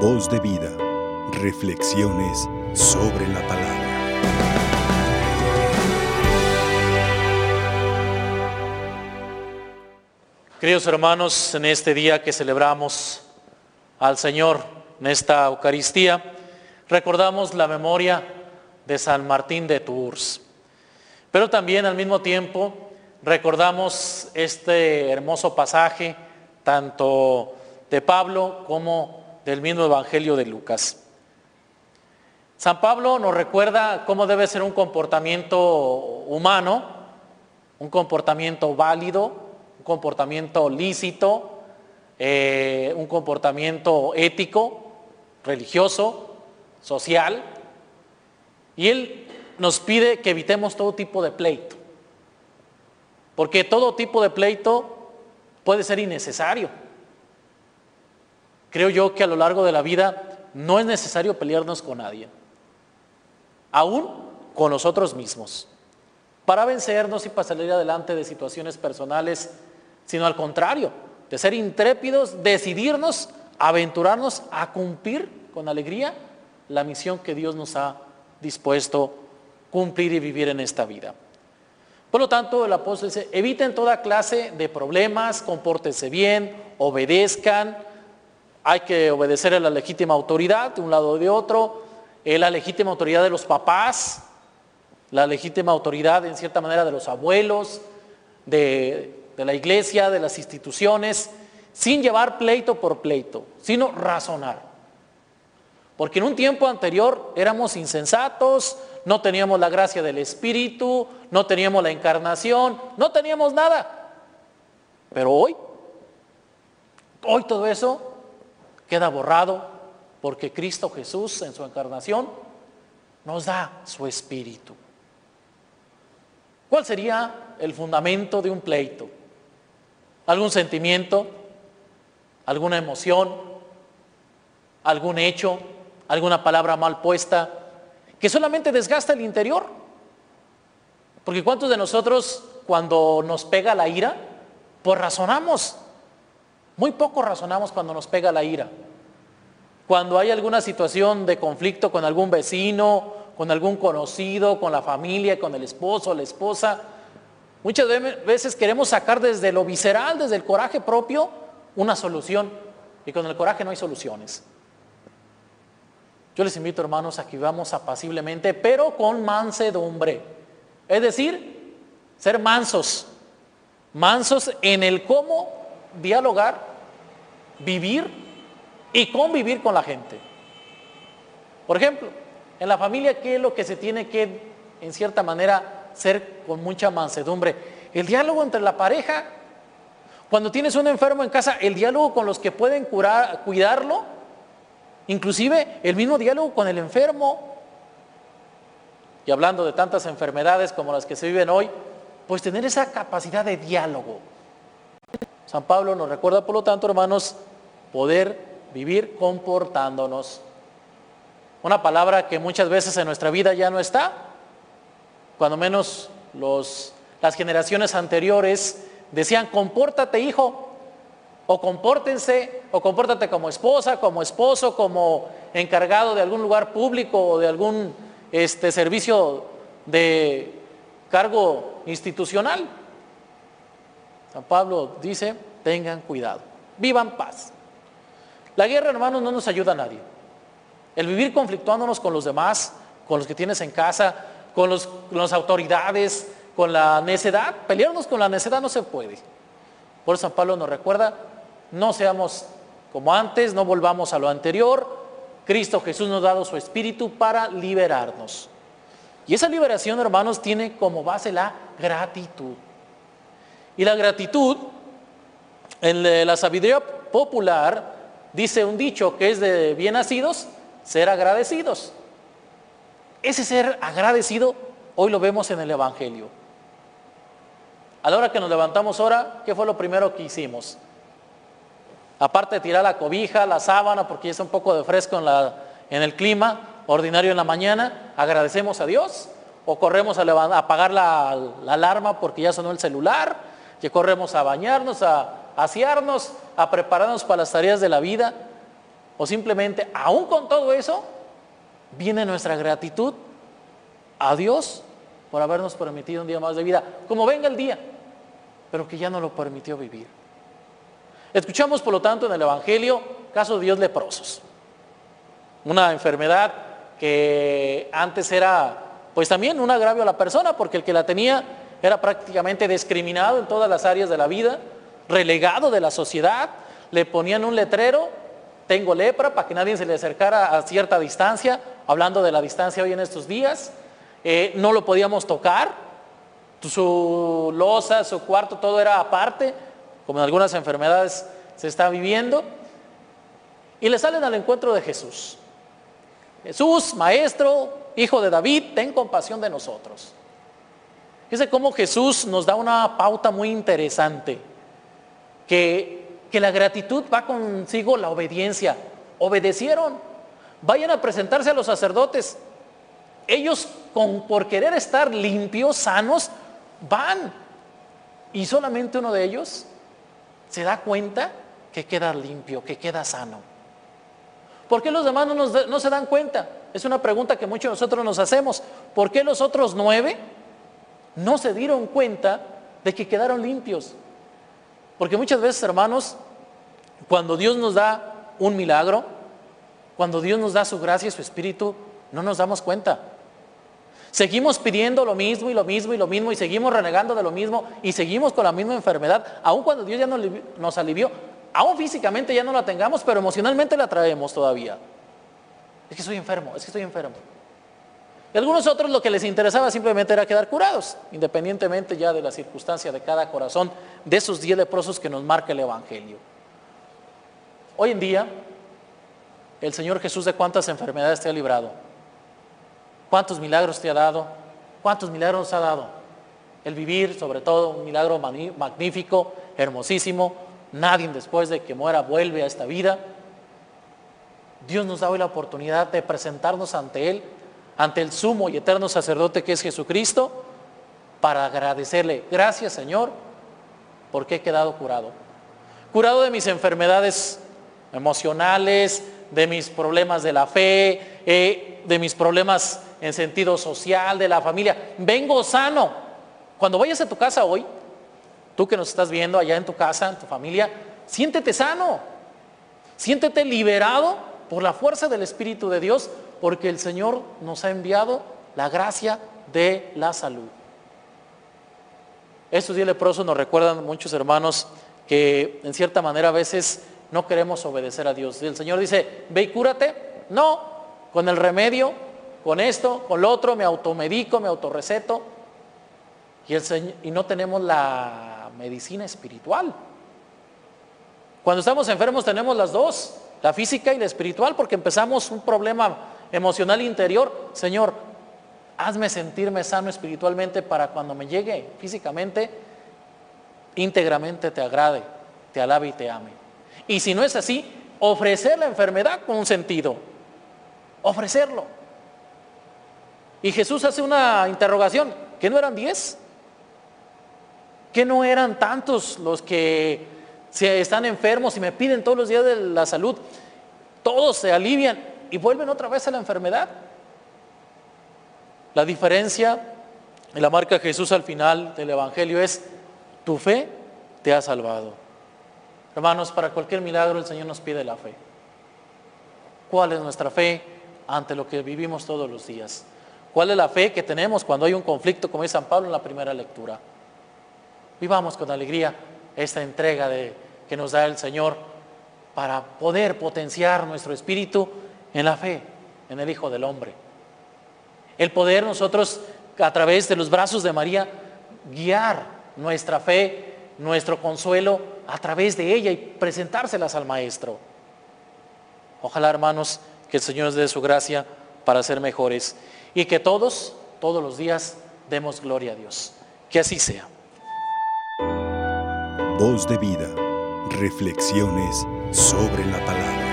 Voz de vida. Reflexiones sobre la palabra. Queridos hermanos, en este día que celebramos al Señor, en esta Eucaristía, recordamos la memoria de San Martín de Tours. Pero también al mismo tiempo recordamos este hermoso pasaje, tanto de Pablo como del mismo Evangelio de Lucas. San Pablo nos recuerda cómo debe ser un comportamiento humano, un comportamiento válido, comportamiento lícito, eh, un comportamiento ético, religioso, social. Y Él nos pide que evitemos todo tipo de pleito. Porque todo tipo de pleito puede ser innecesario. Creo yo que a lo largo de la vida no es necesario pelearnos con nadie. Aún con nosotros mismos. Para vencernos y para salir adelante de situaciones personales sino al contrario, de ser intrépidos, decidirnos, aventurarnos a cumplir con alegría la misión que Dios nos ha dispuesto cumplir y vivir en esta vida. Por lo tanto, el apóstol dice, eviten toda clase de problemas, compórtense bien, obedezcan, hay que obedecer a la legítima autoridad de un lado o de otro, la legítima autoridad de los papás, la legítima autoridad en cierta manera de los abuelos, de de la iglesia, de las instituciones, sin llevar pleito por pleito, sino razonar. Porque en un tiempo anterior éramos insensatos, no teníamos la gracia del Espíritu, no teníamos la encarnación, no teníamos nada. Pero hoy, hoy todo eso queda borrado porque Cristo Jesús en su encarnación nos da su Espíritu. ¿Cuál sería el fundamento de un pleito? algún sentimiento, alguna emoción, algún hecho, alguna palabra mal puesta, que solamente desgasta el interior. Porque ¿cuántos de nosotros cuando nos pega la ira, pues razonamos? Muy poco razonamos cuando nos pega la ira. Cuando hay alguna situación de conflicto con algún vecino, con algún conocido, con la familia, con el esposo, la esposa, Muchas veces queremos sacar desde lo visceral, desde el coraje propio, una solución. Y con el coraje no hay soluciones. Yo les invito, hermanos, a que vivamos apaciblemente, pero con mansedumbre. Es decir, ser mansos. Mansos en el cómo dialogar, vivir y convivir con la gente. Por ejemplo, en la familia, ¿qué es lo que se tiene que, en cierta manera, ser con mucha mansedumbre. El diálogo entre la pareja, cuando tienes un enfermo en casa, el diálogo con los que pueden curar, cuidarlo, inclusive el mismo diálogo con el enfermo. Y hablando de tantas enfermedades como las que se viven hoy, pues tener esa capacidad de diálogo. San Pablo nos recuerda, por lo tanto, hermanos, poder vivir comportándonos. Una palabra que muchas veces en nuestra vida ya no está, cuando menos los, las generaciones anteriores decían, compórtate hijo, o compórtense, o compórtate como esposa, como esposo, como encargado de algún lugar público o de algún este, servicio de cargo institucional. San Pablo dice, tengan cuidado, vivan paz. La guerra, hermanos, no nos ayuda a nadie. El vivir conflictuándonos con los demás, con los que tienes en casa, con, los, las autoridades, con la necedad. Pelearnos con la necedad no se puede. Por eso San Pablo nos recuerda, no seamos como antes, no volvamos a lo anterior. Cristo Jesús nos ha dado su espíritu para liberarnos. Y esa liberación, hermanos, tiene como base la gratitud. Y la gratitud, en la sabiduría popular, dice un dicho que es de bien nacidos, ser agradecidos. Ese ser agradecido hoy lo vemos en el Evangelio. A la hora que nos levantamos ahora, ¿qué fue lo primero que hicimos? Aparte de tirar la cobija, la sábana, porque ya es un poco de fresco en, el clima ordinario en la mañana, agradecemos a Dios o corremos a, apagar la, alarma porque ya sonó el celular, que corremos a bañarnos, a asearnos, a prepararnos para las tareas de la vida. o simplemente, aún con todo eso, viene nuestra gratitud a Dios por habernos permitido un día más de vida, como venga el día, pero que ya no lo permitió vivir. Escuchamos, por lo tanto, en el Evangelio casos de Dios leprosos. Una enfermedad que antes era, pues también un agravio a la persona, porque el que la tenía era prácticamente discriminado en todas las áreas de la vida, relegado de la sociedad, le ponían un letrero, tengo lepra, para que nadie se le acercara a cierta distancia, hablando de la distancia hoy en estos días, eh, no lo podíamos tocar, su losa, su cuarto, todo era aparte, como en algunas enfermedades se está viviendo, y le salen al encuentro de Jesús. Jesús, maestro, hijo de David, ten compasión de nosotros. Fíjense cómo Jesús nos da una pauta muy interesante, que, que la gratitud va consigo la obediencia. Obedecieron, vayan a presentarse a los sacerdotes. Ellos, por querer estar limpios, sanos, van. Y solamente uno de ellos se da cuenta que queda limpio, que queda sano. ¿Por qué los demás no, se dan cuenta? Es una pregunta que muchos de nosotros nos hacemos. ¿Por qué los otros nueve no se dieron cuenta de que quedaron limpios? Porque muchas veces, hermanos, cuando Dios nos da un milagro, cuando Dios nos da su gracia y su espíritu, no nos damos cuenta. Seguimos pidiendo lo mismo y lo mismo y lo mismo y seguimos renegando de lo mismo y seguimos con la misma enfermedad, aun cuando Dios ya nos alivió, aún físicamente ya no la tengamos, pero emocionalmente la traemos todavía. Es que estoy enfermo, es que estoy enfermo. Algunos otros lo que les interesaba simplemente era quedar curados, independientemente ya de la circunstancia de cada corazón, de esos diez leprosos que nos marca el Evangelio. Hoy en día, el Señor Jesús de cuántas enfermedades te ha librado, cuántos milagros te ha dado, cuántos milagros nos ha dado. El vivir, sobre todo, un milagro magnífico, hermosísimo, Nadie después de que muera vuelve a esta vida. Dios nos da hoy la oportunidad de presentarnos ante Él, ante el sumo y eterno sacerdote que es Jesucristo, para agradecerle, gracias Señor, porque he quedado curado. Curado de mis enfermedades emocionales, de mis problemas de la fe, eh, de mis problemas en sentido social, de la familia. Vengo sano. Cuando vayas a tu casa hoy, Tú que nos estás viendo allá en tu casa, en tu familia, siéntete sano. Siéntete liberado por la fuerza del Espíritu de Dios, porque el Señor nos ha enviado la gracia de la salud. Estos días leprosos nos recuerdan muchos hermanos que en cierta manera a veces no queremos obedecer a Dios. El Señor dice, ve y cúrate. No, con el remedio, con esto, con lo otro, me automedico, me autorreceto. Y, y no tenemos la medicina espiritual. Cuando estamos enfermos tenemos las dos, la física y la espiritual, porque empezamos un problema emocional interior. Señor, hazme sentirme sano espiritualmente para cuando me llegue físicamente, íntegramente te agrade, te alabe y te ame. Y si no es así, ofrecer la enfermedad con un sentido. Ofrecerlo. Y Jesús hace una interrogación, ¿que no eran diez? que no eran tantos los que se están enfermos y me piden todos los días de la salud? Todos se alivian y vuelven otra vez a la enfermedad. La diferencia y la marca Jesús al final del Evangelio es, tu fe te ha salvado. Hermanos, para cualquier milagro el Señor nos pide la fe. ¿Cuál es nuestra fe ante lo que vivimos todos los días? ¿Cuál es la fe que tenemos cuando hay un conflicto, como dice San Pablo en la primera lectura? Vivamos con alegría esta entrega de, que nos da el Señor para poder potenciar nuestro espíritu en la fe, en el Hijo del Hombre. El poder nosotros, a través de los brazos de María, guiar nuestra fe, nuestro consuelo a través de ella y presentárselas al Maestro. Ojalá, hermanos, que el Señor nos dé su gracia para ser mejores y que todos, todos los días, demos gloria a Dios. Que así sea. Voz de vida. Reflexiones sobre la palabra.